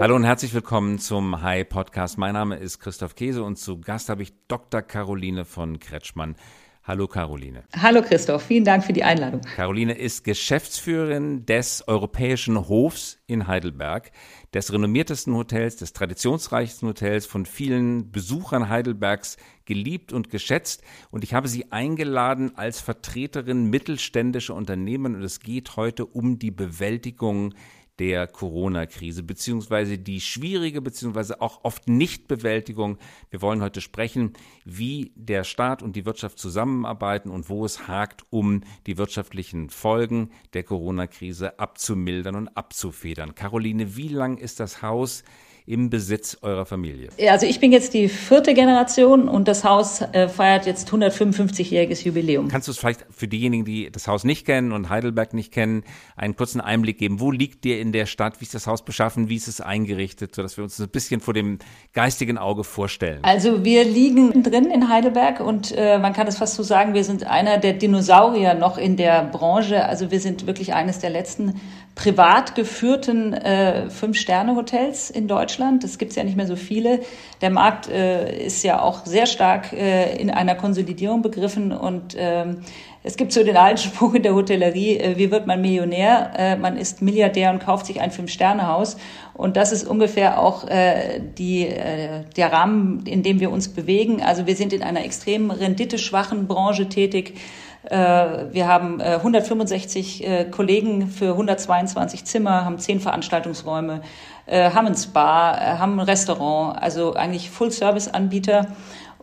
Hallo und herzlich willkommen zum Hi Podcast. Mein Name ist Christoph Käse und zu Gast habe ich Dr. Caroline von Kretschmann. Hallo Caroline. Hallo Christoph, vielen Dank für die Einladung. Caroline ist Geschäftsführerin des Europäischen Hofs in Heidelberg, des renommiertesten Hotels, des traditionsreichsten Hotels, von vielen Besuchern Heidelbergs geliebt und geschätzt. Und ich habe sie eingeladen als Vertreterin mittelständischer Unternehmen. Und es geht heute um die Bewältigung der Corona-Krise, beziehungsweise die schwierige, beziehungsweise auch oft Nichtbewältigung. Wir wollen heute sprechen, wie der Staat und die Wirtschaft zusammenarbeiten und wo es hakt, um die wirtschaftlichen Folgen der Corona-Krise abzumildern und abzufedern. Caroline, wie lang ist das Haus im Besitz eurer Familie? Also ich bin jetzt die vierte Generation und das Haus äh, feiert jetzt 155-jähriges Jubiläum. Kannst du es vielleicht für diejenigen, die das Haus nicht kennen und Heidelberg nicht kennen, einen kurzen Einblick geben? Wo liegt dir in der Stadt? Wie ist das Haus beschaffen? Wie ist es eingerichtet, sodass wir uns ein bisschen vor dem geistigen Auge vorstellen? Also wir liegen drin in Heidelberg und äh, man kann es fast so sagen, wir sind einer der Dinosaurier noch in der Branche. Also wir sind wirklich eines der letzten privat geführten äh, Fünf-Sterne-Hotels in Deutschland. Das gibt es ja nicht mehr so viele. Der Markt äh, ist ja auch sehr stark äh, in einer Konsolidierung begriffen und ähm, es gibt so den alten Spruch in der Hotellerie, äh, wie wird man Millionär? Äh, man ist Milliardär und kauft sich ein Fünf-Sterne-Haus. Und das ist ungefähr auch äh, die, der Rahmen, in dem wir uns bewegen. Also wir sind in einer extrem renditeschwachen Branche tätig. Äh, wir haben 165 äh, äh, Kollegen für 122 Zimmer, haben zehn Veranstaltungsräume, haben ein Spa, haben ein Restaurant, also eigentlich Full-Service-Anbieter.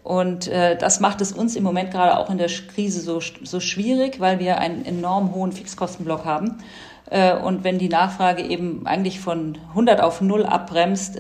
Und das macht es uns im Moment gerade auch in der Krise so, so schwierig, weil wir einen enorm hohen Fixkostenblock haben. und wenn die Nachfrage eben eigentlich von 100 auf 0 abbremst,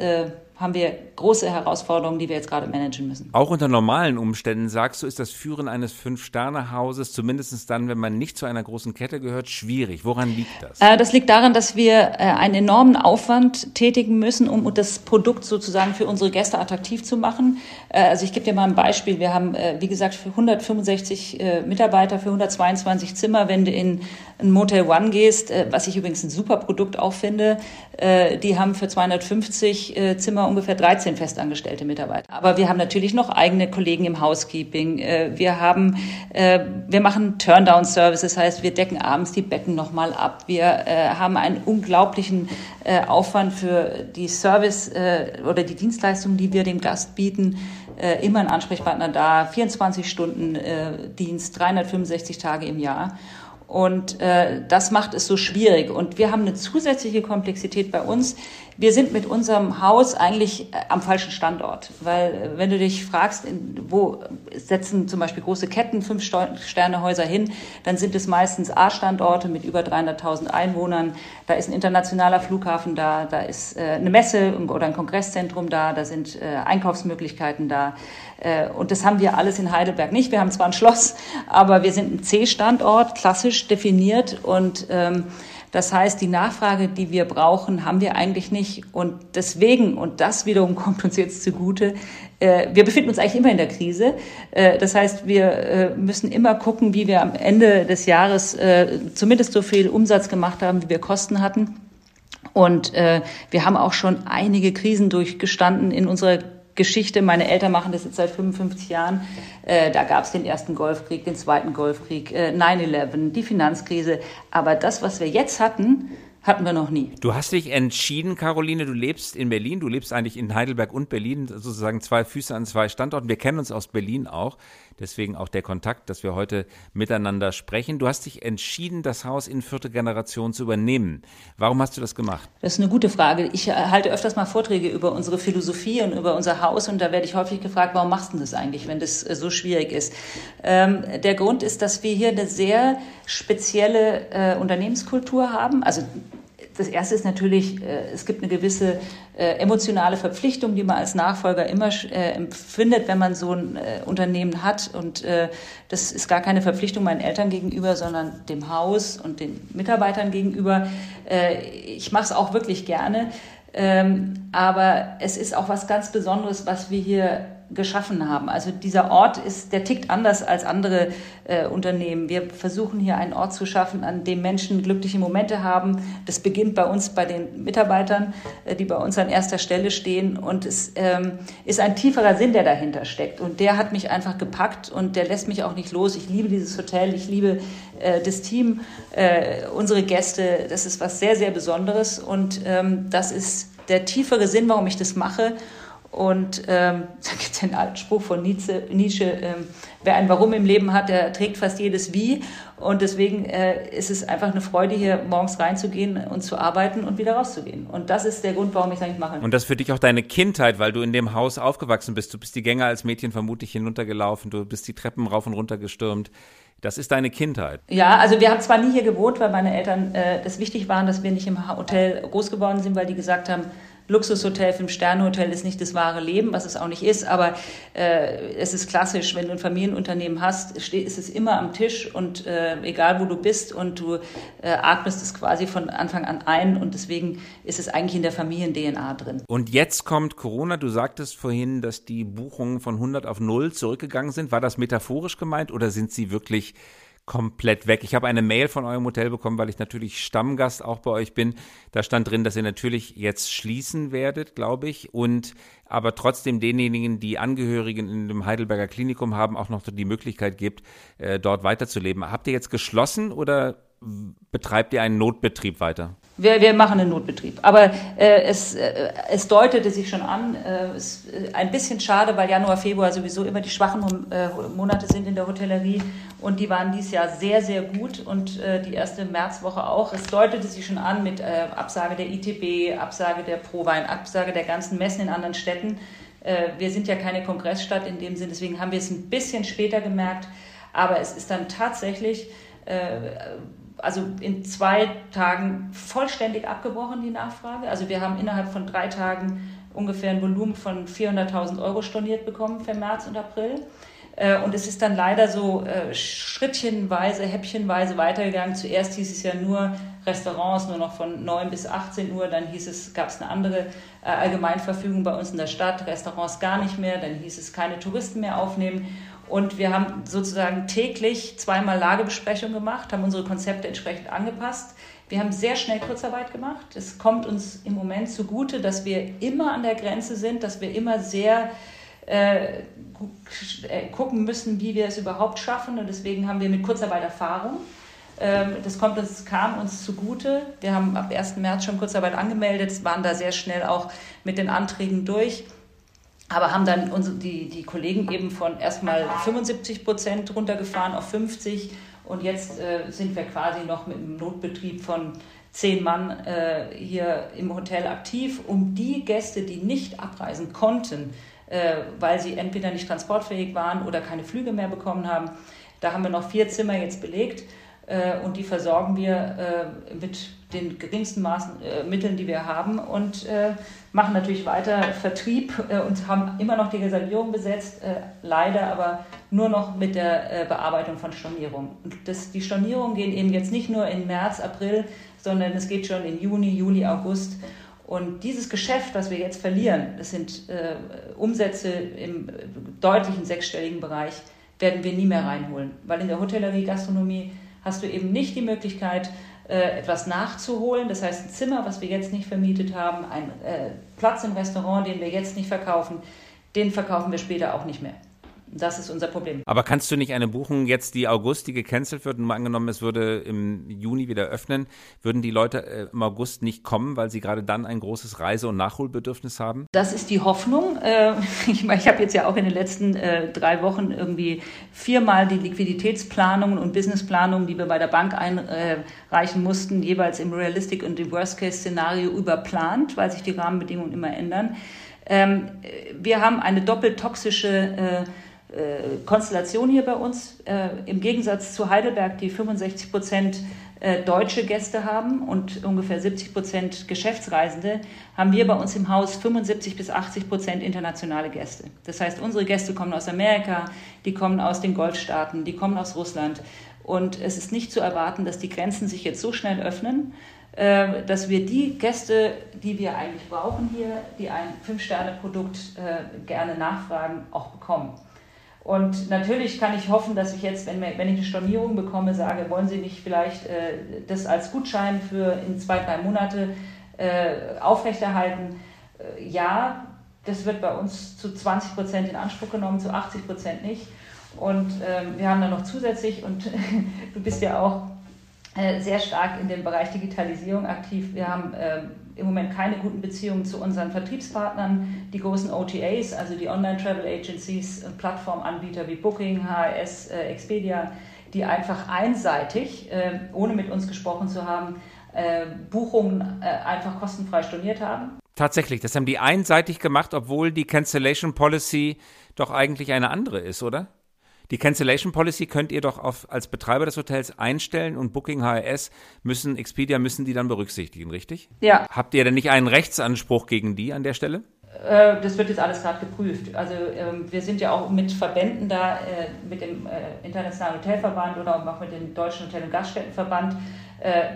haben wir große Herausforderungen, die wir jetzt gerade managen müssen. Auch unter normalen Umständen, sagst du, ist das Führen eines Fünf-Sterne-Hauses, zumindest dann, wenn man nicht zu einer großen Kette gehört, schwierig. Woran liegt das? Äh, das liegt daran, dass wir äh, einen enormen Aufwand tätigen müssen, um das Produkt sozusagen für unsere Gäste attraktiv zu machen. Äh, also ich gebe dir mal ein Beispiel. Wir haben, äh, wie gesagt, für 165 äh, Mitarbeiter, für 122 Zimmer. Wenn du in ein Motel One gehst, äh, was ich übrigens ein super Produkt auch finde, die haben für 250 Zimmer ungefähr 13 13 festangestellte Mitarbeiter. Aber wir haben natürlich noch eigene Kollegen im Housekeeping. Äh, wir haben, äh, wir machen Turndown-Service, das heißt, wir decken abends die Betten nochmal ab. Wir äh, haben einen unglaublichen Aufwand für die Service oder die Dienstleistungen, die wir dem Gast bieten. Immer ein Ansprechpartner da, 24 Stunden Dienst, 365 Tage im Jahr. Und äh, das macht es so schwierig. Und wir haben eine zusätzliche Komplexität bei uns. Wir sind mit unserem Haus eigentlich äh, am falschen Standort, weil äh, wenn du dich fragst, wo setzen zum Beispiel große Ketten fünf Sternehäuser hin, dann sind es meistens A-Standorte mit über 300.000 Einwohnern. Da ist ein internationaler Flughafen da, da ist äh, eine Messe oder ein Kongresszentrum da, da sind Einkaufsmöglichkeiten da. Und das haben wir alles in Heidelberg nicht. Wir haben zwar ein Schloss, aber wir sind ein C-Standort, klassisch definiert und ähm, das heißt, die Nachfrage, die wir brauchen, haben wir eigentlich nicht. Und deswegen, und das wiederum kommt uns jetzt zugute, äh, wir befinden uns eigentlich immer in der Krise. Äh, das heißt, wir äh, müssen immer gucken, wie wir am Ende des Jahres zumindest so viel Umsatz gemacht haben, wie wir Kosten hatten. Und äh, wir haben auch schon einige Krisen durchgestanden in unserer Geschichte. Meine Eltern machen das jetzt seit 55 Jahren. Äh, da gab es den ersten Golfkrieg, den zweiten Golfkrieg, äh, 9-11, die Finanzkrise. Aber das, was wir jetzt hatten, hatten wir noch nie. Du hast dich entschieden, Caroline, du lebst in Berlin, du lebst eigentlich in Heidelberg und Berlin, sozusagen zwei Füße an zwei Standorten. Wir kennen uns aus Berlin auch, deswegen auch der Kontakt, dass wir heute miteinander sprechen. Du hast dich entschieden, das Haus in vierte Generation zu übernehmen. Warum hast du das gemacht? Das ist eine gute Frage. Ich halte öfters mal Vorträge über unsere Philosophie und über unser Haus und da werde ich häufig gefragt, warum machst du das eigentlich, wenn das äh, so schwierig ist? Ähm, der Grund ist, dass wir hier eine sehr spezielle äh, Unternehmenskultur haben. Also das erste ist natürlich, äh, es gibt eine gewisse äh, emotionale Verpflichtung, die man als Nachfolger immer äh, empfindet, wenn man so ein Unternehmen hat. Und das ist gar keine Verpflichtung meinen Eltern gegenüber, sondern dem Haus und den Mitarbeitern gegenüber. Ich mache es auch wirklich gerne. Ähm, aber es ist auch was ganz Besonderes, was wir hier geschaffen haben. Also dieser Ort ist, der tickt anders als andere äh, Unternehmen. Wir versuchen hier einen Ort zu schaffen, an dem Menschen glückliche Momente haben. Das beginnt bei uns, bei den Mitarbeitern, äh, die bei uns an erster Stelle stehen. Und es ähm, ist ein tieferer Sinn, der dahinter steckt. Und der hat mich einfach gepackt und der lässt mich auch nicht los. Ich liebe dieses Hotel, ich liebe äh, das Team, äh, unsere Gäste. Das ist was sehr, sehr Besonderes. Und ähm, das ist der tiefere Sinn, warum ich das mache. Und ähm, da gibt es den alten Spruch von Nietzsche, Nietzsche ähm, wer ein Warum im Leben hat, der trägt fast jedes Wie. Und deswegen äh, ist es einfach eine Freude, hier morgens reinzugehen und zu arbeiten und wieder rauszugehen. Und das ist der Grund, warum ich es eigentlich mache. Und das für dich auch deine Kindheit, weil du in dem Haus aufgewachsen bist. Du bist die Gänge als Mädchen vermutlich hinuntergelaufen, du bist die Treppen rauf und runter gestürmt. Das ist deine Kindheit. Ja, also wir haben zwar nie hier gewohnt, weil meine Eltern äh, das wichtig waren, dass wir nicht im Hotel groß geworden sind, weil die gesagt haben, Luxushotel, Fünf-Sterne-Hotel ist nicht das wahre Leben, was es auch nicht ist, aber äh, es ist klassisch, wenn du ein Familienunternehmen hast, ist es immer am Tisch und äh, egal wo du bist und du äh, atmest es quasi von Anfang an ein und deswegen ist es eigentlich in der Familien-DNA drin. Und jetzt kommt Corona, du sagtest vorhin, dass die Buchungen von 100 auf 0 zurückgegangen sind. War das metaphorisch gemeint oder sind sie wirklich komplett weg. Ich habe eine Mail von eurem Hotel bekommen, weil ich natürlich Stammgast auch bei euch bin. Da stand drin, dass ihr natürlich jetzt schließen werdet, glaube ich, und aber trotzdem denjenigen, die Angehörigen in dem Heidelberger Klinikum haben, auch noch die Möglichkeit gibt, äh, dort weiterzuleben. Habt ihr jetzt geschlossen oder betreibt ihr einen Notbetrieb weiter? Wir, wir machen einen Notbetrieb. Aber äh, es, äh, es deutete sich schon an, äh, ist ein bisschen schade, weil Januar, Februar sowieso immer die schwachen äh, Monate sind in der Hotellerie und die waren dieses Jahr sehr, sehr gut und äh, die erste Märzwoche auch. Es deutete sich schon an mit äh, Absage der ITB, Absage der Prowein, Absage der ganzen Messen in anderen Städten. Äh, wir sind ja keine Kongressstadt in dem Sinn, deswegen haben wir es ein bisschen später gemerkt. Aber es ist dann tatsächlich äh, also in zwei Tagen vollständig abgebrochen, die Nachfrage. Also wir haben innerhalb von drei Tagen ungefähr ein Volumen von 400.000 Euro storniert bekommen für März und April. Äh, und es ist dann leider so äh, schrittchenweise, häppchenweise weitergegangen. Zuerst hieß es ja nur Restaurants nur noch von 9 bis 18 Uhr. Dann hieß es, gab es eine andere äh, Allgemeinverfügung bei uns in der Stadt, Restaurants gar nicht mehr. Dann hieß es, keine Touristen mehr aufnehmen. Und wir haben sozusagen täglich zweimal Lagebesprechungen gemacht, haben unsere Konzepte entsprechend angepasst. Wir haben sehr schnell Kurzarbeit gemacht. Es kommt uns im Moment zugute, dass wir immer an der Grenze sind, dass wir immer sehr äh, äh, gucken müssen, wie wir es überhaupt schaffen. Und deswegen haben wir mit Kurzarbeit Erfahrung. Ähm, das kommt uns, kam uns zugute. Wir haben ab 1. März schon Kurzarbeit angemeldet, waren da sehr schnell auch mit den Anträgen durch aber haben dann unsere, die, die Kollegen eben von erstmal 75 Prozent runtergefahren auf 50 und jetzt äh, sind wir quasi noch mit einem Notbetrieb von zehn Mann äh, hier im Hotel aktiv, um die Gäste, die nicht abreisen konnten, weil sie entweder nicht transportfähig waren oder keine Flüge mehr bekommen haben, da haben wir noch vier Zimmer jetzt belegt äh, und die versorgen wir äh, mit den geringsten Maßen, äh, Mitteln, die wir haben und äh, machen natürlich weiter Vertrieb äh, und haben immer noch die Reservierung besetzt, äh, leider aber nur noch mit der Bearbeitung von Stornierungen. Und das, die Stornierungen gehen eben jetzt nicht nur in März, April, sondern es geht schon in Juni, Juli, August. Und dieses Geschäft, was wir jetzt verlieren, das sind Umsätze im deutlichen sechsstelligen Bereich, werden wir nie mehr reinholen. Weil in der Hotellerie, Gastronomie hast du eben nicht die Möglichkeit, äh, etwas nachzuholen. Das heißt, ein Zimmer, was wir jetzt nicht vermietet haben, ein äh, Platz im Restaurant, den wir jetzt nicht verkaufen, den verkaufen wir später auch nicht mehr. Das ist unser Problem. Aber kannst du nicht eine Buchung jetzt, die August, die gecancelt wird, und mal angenommen, es würde im Juni wieder öffnen, würden die Leute äh, im August nicht kommen, weil sie gerade dann ein großes Reise- und Nachholbedürfnis haben? Das ist die Hoffnung. Äh, ich meine, ich habe jetzt ja auch in den letzten äh, drei Wochen irgendwie viermal die Liquiditätsplanungen und Businessplanungen, die wir bei der Bank einreichen mussten, jeweils im Realistic und im Worst-Case-Szenario überplant, weil sich die Rahmenbedingungen immer ändern. Ähm, wir haben eine doppelt toxische Konstellation hier bei uns. Äh, Im Gegensatz zu Heidelberg, die 65 Prozent äh, deutsche Gäste haben und ungefähr 70 Prozent Geschäftsreisende, haben wir bei uns im Haus 75 bis 80 Prozent internationale Gäste. Das heißt, unsere Gäste kommen aus Amerika, die kommen aus den Golfstaaten, die kommen aus Russland. Und es ist nicht zu erwarten, dass die Grenzen sich jetzt so schnell öffnen äh, dass wir die Gäste, die wir eigentlich brauchen hier, die ein Fünf-Sterne-Produkt äh, gerne nachfragen, auch bekommen. Und natürlich kann ich hoffen, dass ich jetzt, wenn, wenn ich eine Stornierung bekomme, sage, wollen Sie nicht vielleicht äh, das als Gutschein für in zwei, drei Monate äh, aufrechterhalten? Äh, ja, das wird bei uns zu 20 Prozent in Anspruch genommen, zu 80 Prozent nicht. Und ähm, wir haben dann noch zusätzlich, und du bist ja auch sehr stark in dem Bereich Digitalisierung aktiv. Wir haben ähm, im Moment keine guten Beziehungen zu unseren Vertriebspartnern, die großen OTAs, also die Online-Travel Agencies und Plattformanbieter wie Booking, HRS, äh, Expedia, die einfach einseitig, äh, ohne mit uns gesprochen zu haben, äh, Buchungen äh, einfach kostenfrei storniert haben. Tatsächlich, das haben die einseitig gemacht, obwohl die Cancellation Policy doch eigentlich eine andere ist, oder? Die Cancellation Policy könnt ihr doch auf, als Betreiber des Hotels einstellen und Booking HRS müssen, Expedia müssen die dann berücksichtigen, richtig? Ja. Habt ihr denn nicht einen Rechtsanspruch gegen die an der Stelle? Äh, das wird jetzt alles gerade geprüft. Also ähm, wir sind ja auch mit Verbänden da, äh, mit dem äh, Internationalen Hotelverband oder auch mit dem Deutschen Hotel- und Gaststättenverband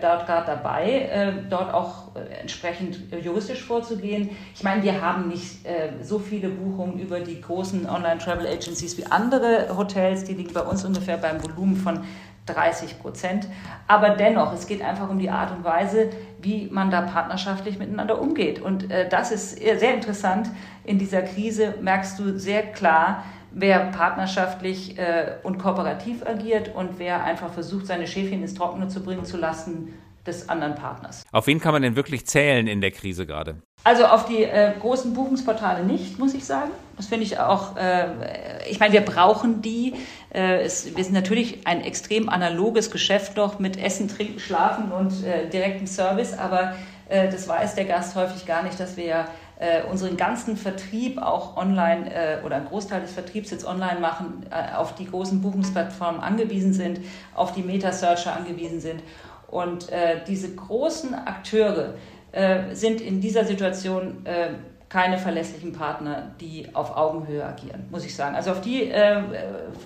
dort gerade dabei, äh, dort auch äh, entsprechend äh, juristisch vorzugehen. Ich meine, wir haben nicht äh, so viele Buchungen über die großen Online-Travel-Agencies wie andere Hotels, die liegen bei uns ungefähr beim Volumen von 30 Prozent. Aber dennoch, es geht einfach um die Art und Weise, wie man da partnerschaftlich miteinander umgeht. Und äh, das ist sehr interessant. In dieser Krise merkst du sehr klar, wer partnerschaftlich äh, und kooperativ agiert und wer einfach versucht, seine Schäfchen ins Trockene zu bringen zu lassen des anderen Partners. Auf wen kann man denn wirklich zählen in der Krise gerade? Also auf die äh, großen Buchungsportale nicht, muss ich sagen. Das finde ich auch, äh, ich meine, wir brauchen die. Äh, es, wir sind natürlich ein extrem analoges Geschäft noch mit Essen, Trinken, Schlafen und äh, direktem Service, aber äh, das weiß der Gast häufig gar nicht, dass wir äh, unseren ganzen Vertrieb auch online äh, oder ein Großteil des Vertriebs jetzt online machen, äh, auf die großen Buchungsplattformen angewiesen sind, auf die Meta-Searcher angewiesen sind. Und äh, diese großen Akteure äh, sind in dieser Situation äh, keine verlässlichen Partner, die auf Augenhöhe agieren, muss ich sagen. Also auf die,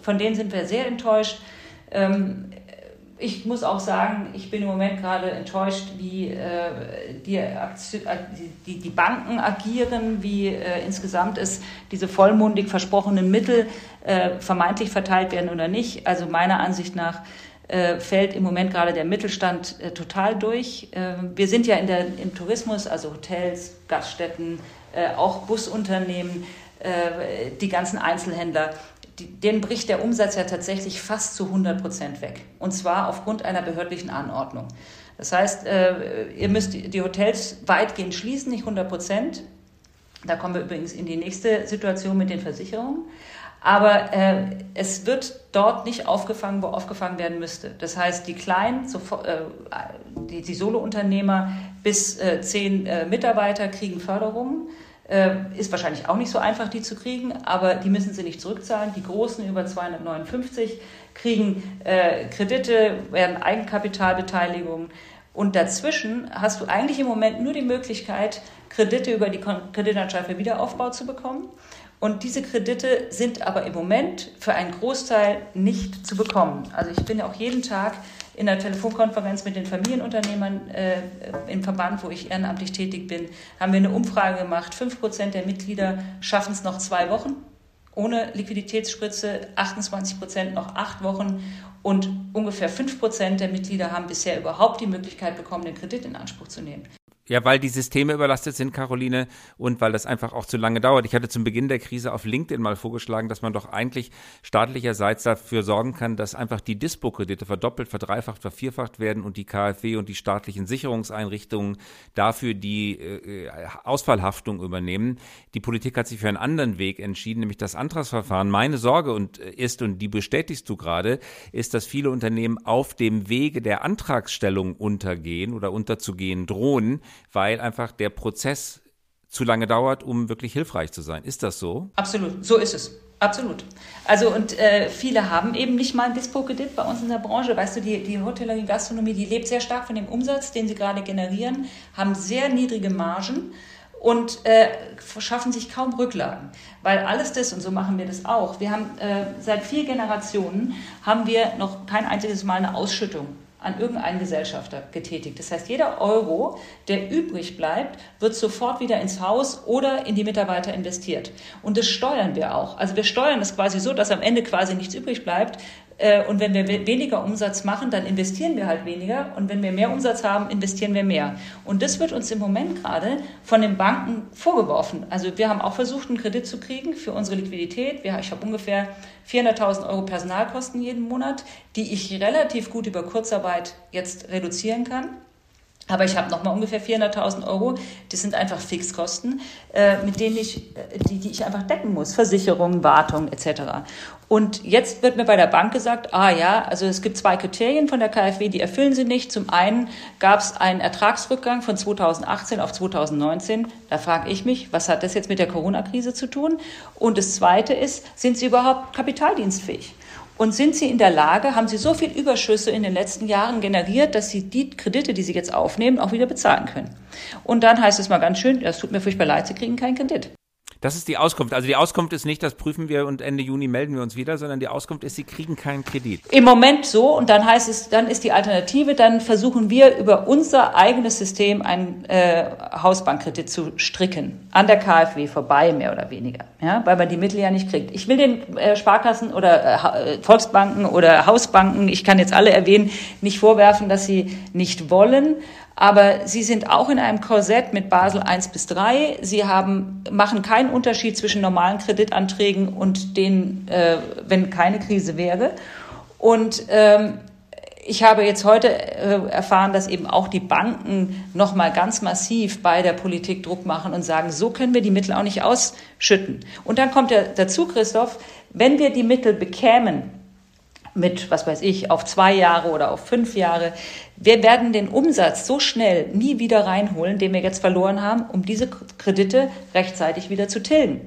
von denen sind wir sehr enttäuscht. Ähm, ich muss auch sagen, ich bin im Moment gerade enttäuscht, wie äh, die, die, die, Banken agieren, wie äh, insgesamt es diese vollmundig versprochenen Mittel äh, vermeintlich verteilt werden oder nicht. Also meiner Ansicht nach äh, fällt im Moment gerade der Mittelstand äh, total durch. Ähm, wir sind ja in der, im Tourismus, also Hotels, Gaststätten, äh, auch Busunternehmen, die ganzen Einzelhändler denen bricht der Umsatz ja tatsächlich fast zu 100 Prozent weg. Und zwar aufgrund einer behördlichen Anordnung. Das heißt, äh, ihr müsst die Hotels weitgehend schließen, nicht 100 Prozent. Da kommen wir übrigens in die nächste Situation mit den Versicherungen. Aber äh, es wird dort nicht aufgefangen, wo aufgefangen werden müsste. Das heißt, die kleinen, äh, die, die Solo-Unternehmer bis äh, zehn äh, Mitarbeiter kriegen Förderungen. Äh, ist wahrscheinlich auch nicht so einfach, die zu kriegen, aber die müssen sie nicht zurückzahlen. Die Großen über 259 kriegen äh, Kredite, werden Eigenkapitalbeteiligungen. Und dazwischen hast du eigentlich im Moment nur die Möglichkeit, Kredite über die Kreditanstalt für Wiederaufbau zu bekommen. Und diese Kredite sind aber im Moment für einen Großteil nicht zu bekommen. Also ich bin ja auch jeden Tag in der Telefonkonferenz mit den Familienunternehmern äh, im Verband, wo ich ehrenamtlich tätig bin, haben wir eine Umfrage gemacht. Fünf Prozent der Mitglieder schaffen es noch zwei Wochen ohne Liquiditätsspritze, 28 Prozent noch acht Wochen und ungefähr fünf Prozent der Mitglieder haben bisher überhaupt die Möglichkeit bekommen, den Kredit in Anspruch zu nehmen. Ja, weil die Systeme überlastet sind, Caroline, und weil das einfach auch zu lange dauert. Ich hatte zum Beginn der Krise auf LinkedIn mal vorgeschlagen, dass man doch eigentlich staatlicherseits dafür sorgen kann, dass einfach die Dispo-Kredite verdoppelt, verdreifacht, vervierfacht werden und die KfW und die staatlichen Sicherungseinrichtungen dafür die äh, Ausfallhaftung übernehmen. Die Politik hat sich für einen anderen Weg entschieden, nämlich das Antragsverfahren. Meine Sorge und äh, ist, und die bestätigst du gerade, ist, dass viele Unternehmen auf dem Wege der Antragsstellung untergehen oder unterzugehen drohen weil einfach der Prozess zu lange dauert, um wirklich hilfreich zu sein. Ist das so? Absolut, so ist es. Absolut. Also und äh, viele haben eben nicht mal ein Dispo-Kredit bei uns in der Branche. Weißt du, die, die Hotellerie, Gastronomie, die lebt sehr stark von dem Umsatz, den sie gerade generieren, haben sehr niedrige Margen und äh, verschaffen sich kaum Rücklagen. Weil alles das, und so machen wir das auch, wir haben äh, seit vier Generationen, haben wir noch kein einziges Mal eine Ausschüttung an irgendeinen Gesellschafter getätigt. Das heißt, jeder Euro, der übrig bleibt, wird sofort wieder ins Haus oder in die Mitarbeiter investiert. Und das steuern wir auch. Also wir steuern das quasi so, dass am Ende quasi nichts übrig bleibt, und wenn wir weniger Umsatz machen, dann investieren wir halt weniger. Und wenn wir mehr Umsatz haben, investieren wir mehr. Und das wird uns im Moment gerade von den Banken vorgeworfen. Also wir haben auch versucht, einen Kredit zu kriegen für unsere Liquidität. Ich habe ungefähr 400.000 Euro Personalkosten jeden Monat, die ich relativ gut über Kurzarbeit jetzt reduzieren kann. Aber ich habe nochmal ungefähr 400.000 Euro. Das sind einfach Fixkosten, äh, mit denen ich, äh, die, die ich einfach decken muss. Versicherung, Wartung etc. Und jetzt wird mir bei der Bank gesagt, ah ja, also es gibt zwei Kriterien von der KfW, die erfüllen sie nicht. Zum einen gab es einen Ertragsrückgang von 2018 auf 2019. Da frage ich mich, was hat das jetzt mit der Corona-Krise zu tun? Und das Zweite ist, sind sie überhaupt kapitaldienstfähig? Und sind Sie in der Lage, haben Sie so viel Überschüsse in den letzten Jahren generiert, dass Sie die Kredite, die Sie jetzt aufnehmen, auch wieder bezahlen können? Und dann heißt es mal ganz schön, es tut mir furchtbar leid, Sie kriegen keinen Kredit. Das ist die Auskunft. Also die Auskunft ist nicht, das prüfen wir und Ende Juni melden wir uns wieder, sondern die Auskunft ist, Sie kriegen keinen Kredit. Im Moment so und dann heißt es, dann ist die Alternative, dann versuchen wir über unser eigenes System einen äh, Hausbankkredit zu stricken, an der KfW vorbei mehr oder weniger, ja, weil man die Mittel ja nicht kriegt. Ich will den äh, Sparkassen oder äh, Volksbanken oder Hausbanken, ich kann jetzt alle erwähnen, nicht vorwerfen, dass sie nicht wollen. Aber sie sind auch in einem Korsett mit Basel 1 bis 3. Sie haben, machen keinen Unterschied zwischen normalen Kreditanträgen und denen, äh, wenn keine Krise wäre. Und ähm, ich habe jetzt heute äh, erfahren, dass eben auch die Banken nochmal ganz massiv bei der Politik Druck machen und sagen, so können wir die Mittel auch nicht ausschütten. Und dann kommt ja dazu, Christoph, wenn wir die Mittel bekämen, mit, was weiß ich, auf zwei Jahre oder auf fünf Jahre. Wir werden den Umsatz so schnell nie wieder reinholen, den wir jetzt verloren haben, um diese Kredite rechtzeitig wieder zu tilgen.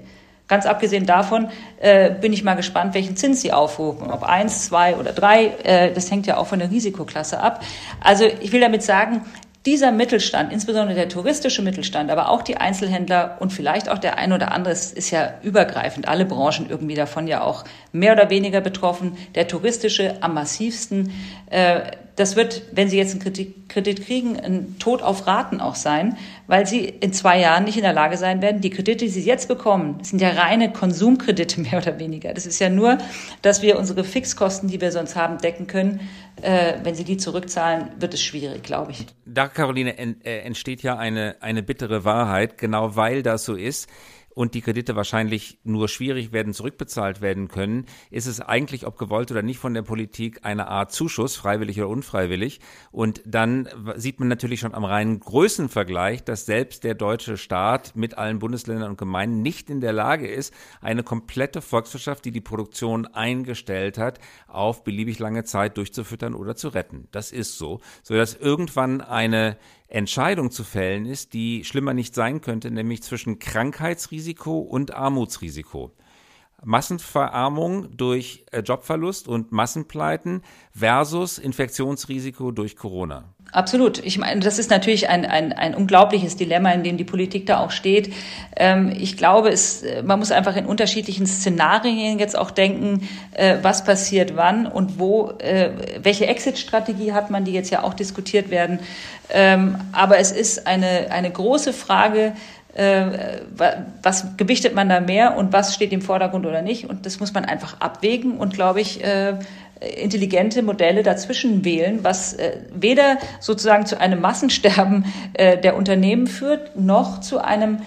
Ganz abgesehen davon äh, bin ich mal gespannt, welchen Zins Sie aufrufen. Ob eins, zwei oder drei, äh, das hängt ja auch von der Risikoklasse ab. Also ich will damit sagen, dieser Mittelstand, insbesondere der touristische Mittelstand, aber auch die Einzelhändler und vielleicht auch der ein oder andere, es ist ja übergreifend, alle Branchen irgendwie davon ja auch mehr oder weniger betroffen, der touristische am massivsten. Äh, das wird, wenn Sie jetzt einen Kredit, Kredit kriegen, ein Tod auf Raten auch sein, weil Sie in zwei Jahren nicht in der Lage sein werden. Die Kredite, die Sie jetzt bekommen, sind ja reine Konsumkredite mehr oder weniger. Das ist ja nur, dass wir unsere Fixkosten, die wir sonst haben, decken können. Äh, wenn Sie die zurückzahlen, wird es schwierig, glaube ich. Da, Caroline, äh, entsteht ja eine, eine bittere Wahrheit, genau weil das so ist und die Kredite wahrscheinlich nur schwierig werden zurückbezahlt werden können, ist es eigentlich, ob gewollt oder nicht von der Politik, eine Art Zuschuss, freiwillig oder unfreiwillig. Und dann sieht man natürlich schon am reinen Größenvergleich, dass selbst der deutsche Staat mit allen Bundesländern und Gemeinden nicht in der Lage ist, eine komplette Volkswirtschaft, die die Produktion eingestellt hat, auf beliebig lange Zeit durchzufüttern oder zu retten. Das ist so, sodass irgendwann eine Entscheidung zu fällen ist, die schlimmer nicht sein könnte, nämlich zwischen Krankheitsrisiko und Armutsrisiko. Massenverarmung durch äh, Jobverlust und Massenpleiten versus Infektionsrisiko durch Corona. Absolut. Ich meine, das ist natürlich ein, ein, ein unglaubliches Dilemma, in dem die Politik da auch steht. Ähm, ich glaube, es, man muss einfach in unterschiedlichen Szenarien jetzt auch denken, äh, was passiert wann und wo, äh, welche Exit-Strategie hat man, die jetzt ja auch diskutiert werden. Ähm, aber es ist eine, eine große Frage, äh, was gewichtet man da mehr und was steht im Vordergrund oder nicht. Und das muss man einfach abwägen und, glaube ich, äh, intelligente Modelle dazwischen wählen, was äh, weder sozusagen zu einem Massensterben der Unternehmen führt, noch zu einem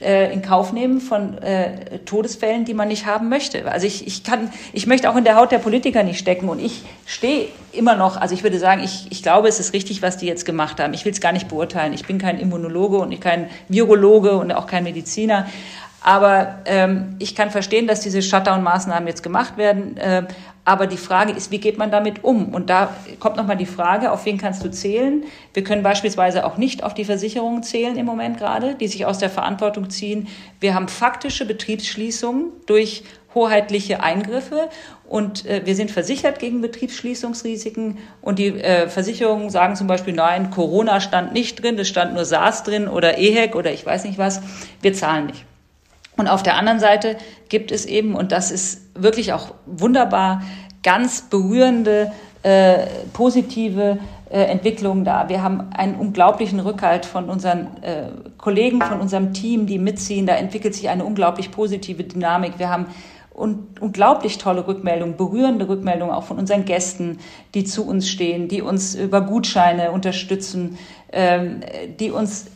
äh, in Kauf nehmen von äh, Todesfällen, die man nicht haben möchte. Also ich, ich kann, ich möchte auch in der Haut der Politiker nicht stecken und ich stehe immer noch, also ich würde sagen, ich, ich glaube, es ist richtig, was die jetzt gemacht haben. Ich will es gar nicht beurteilen. Ich bin kein Immunologe und kein Virologe und auch kein Mediziner. Aber ähm, ich kann verstehen, dass diese Shutdown-Maßnahmen jetzt gemacht werden. Äh, aber die Frage ist, wie geht man damit um? Und da kommt nochmal die Frage, auf wen kannst du zählen? Wir können beispielsweise auch nicht auf die Versicherungen zählen im Moment gerade, die sich aus der Verantwortung ziehen. Wir haben faktische Betriebsschließungen durch hoheitliche Eingriffe und äh, wir sind versichert gegen Betriebsschließungsrisiken und die äh, Versicherungen sagen zum Beispiel, nein, Corona stand nicht drin, es stand nur SARS drin oder EHEC oder ich weiß nicht was, wir zahlen nicht. Und auf der anderen Seite gibt es eben, und das ist wirklich auch wunderbar, ganz berührende, äh, positive äh, Entwicklungen da. Wir haben einen unglaublichen Rückhalt von unseren äh, Kollegen, von unserem Team, die mitziehen. Da entwickelt sich eine unglaublich positive Dynamik. Wir haben und unglaublich tolle Rückmeldungen, berührende Rückmeldungen auch von unseren Gästen, die zu uns stehen, die uns über Gutscheine unterstützen, ähm, die uns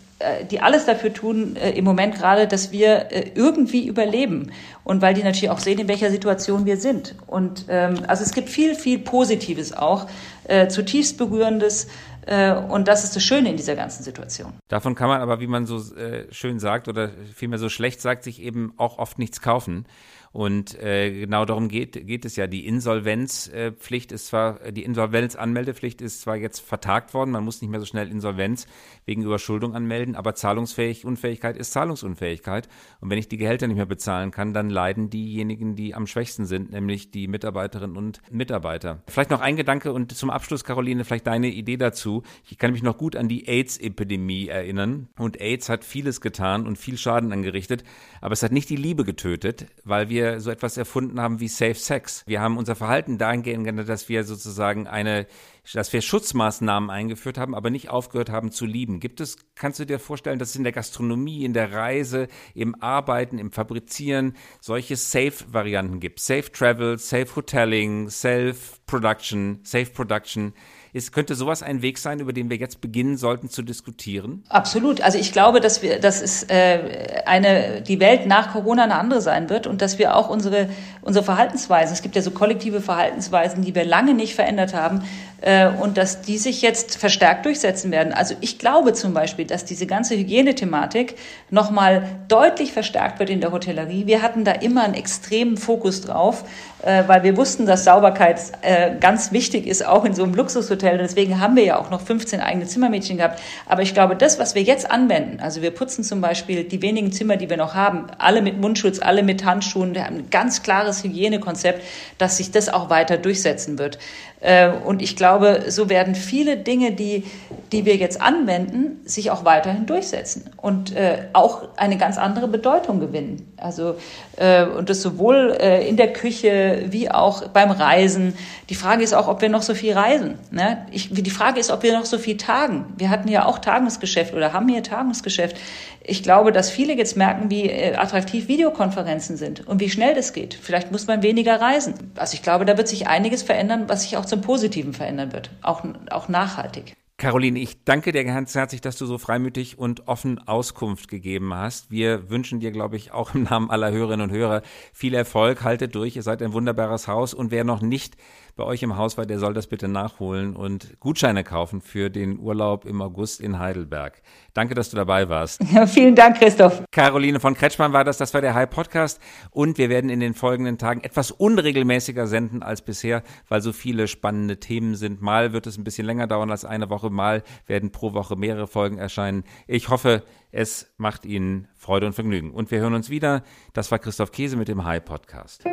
die alles dafür tun, äh, im Moment gerade, dass wir äh, irgendwie überleben. Und weil die natürlich auch sehen, in welcher Situation wir sind. Und ähm, also es gibt viel, viel Positives auch, äh, zutiefst Berührendes. Äh, und das ist das Schöne in dieser ganzen Situation. Davon kann man aber, wie man so äh, schön sagt oder vielmehr so schlecht sagt, sich eben auch oft nichts kaufen. Und äh, genau darum geht, geht es ja. Die Insolvenzpflicht ist zwar, die Insolvenzanmeldepflicht ist zwar jetzt vertagt worden, man muss nicht mehr so schnell Insolvenz wegen Überschuldung anmelden, aber Zahlungsfähig, Unfähigkeit ist Zahlungsunfähigkeit. Und wenn ich die Gehälter nicht mehr bezahlen kann, dann leiden diejenigen, die am schwächsten sind, nämlich die Mitarbeiterinnen und Mitarbeiter. Vielleicht noch ein Gedanke und zum Abschluss, Caroline, vielleicht deine Idee dazu. Ich kann mich noch gut an die AIDS-Epidemie erinnern. Und AIDS hat vieles getan und viel Schaden angerichtet, aber es hat nicht die Liebe getötet, weil wir so etwas erfunden haben wie Safe Sex. Wir haben unser Verhalten dahingehend geändert, dass wir sozusagen eine, dass wir Schutzmaßnahmen eingeführt haben, aber nicht aufgehört haben zu lieben. Gibt es, kannst du dir vorstellen, dass es in der Gastronomie, in der Reise, im Arbeiten, im Fabrizieren solche Safe-Varianten gibt? Safe Travel, Safe Hoteling, Safe Production, Safe Production. Ist, könnte sowas ein Weg sein, über den wir jetzt beginnen sollten zu diskutieren? Absolut. Also ich glaube, dass wir, dass es äh, eine, die Welt nach Corona eine andere sein wird und dass wir auch unsere, unsere Verhaltensweisen, es gibt ja so kollektive Verhaltensweisen, die wir lange nicht verändert haben, und dass die sich jetzt verstärkt durchsetzen werden. Also ich glaube zum Beispiel, dass diese ganze Hygienethematik nochmal deutlich verstärkt wird in der Hotellerie. Wir hatten da immer einen extremen Fokus drauf, äh, weil wir wussten, dass Sauberkeit äh, ganz wichtig ist, auch in so einem Luxushotel. Deswegen haben wir ja auch noch 15 eigene Zimmermädchen gehabt. Aber ich glaube, das, was wir jetzt anwenden, also wir putzen zum Beispiel die wenigen Zimmer, die wir noch haben, alle mit Mundschutz, alle mit Handschuhen, wir haben ein ganz klares Hygienekonzept, dass sich das auch weiter durchsetzen wird. Äh, und ich glaube, so werden viele Dinge, die, die wir jetzt anwenden, sich auch weiterhin durchsetzen und äh, auch eine ganz andere Bedeutung gewinnen. Also, äh, und das sowohl äh, in der Küche wie auch beim Reisen. Die Frage ist auch, ob wir noch so viel reisen. Ne? Ich, die Frage ist, ob wir noch so viel tagen. Wir hatten ja auch Tagungsgeschäft oder haben hier Tagungsgeschäft. Ich glaube, dass viele jetzt merken, wie äh, attraktiv Videokonferenzen sind und wie schnell das geht. Vielleicht muss man weniger reisen. Also ich glaube, da wird sich einiges verändern, was sich auch zum Positiven verändern wird, auch, auch nachhaltig. Caroline, ich danke dir ganz herzlich, dass du so freimütig und offen Auskunft gegeben hast. Wir wünschen dir, glaube ich, auch im Namen aller Hörerinnen und Hörer viel Erfolg. Haltet durch, ihr seid ein wunderbares Haus. Und wer noch nicht bei euch im Haus war, der soll das bitte nachholen und Gutscheine kaufen für den Urlaub im August in Heidelberg. Danke, dass du dabei warst. Ja, vielen Dank, Christoph. Caroline von Kretschmann war das. Das war der High Podcast. Und wir werden in den folgenden Tagen etwas unregelmäßiger senden als bisher, weil so viele spannende Themen sind. Mal wird es ein bisschen länger dauern als eine Woche. Mal werden pro Woche mehrere Folgen erscheinen. Ich hoffe, es macht Ihnen Freude und Vergnügen. Und wir hören uns wieder. Das war Christoph Käse mit dem High Podcast.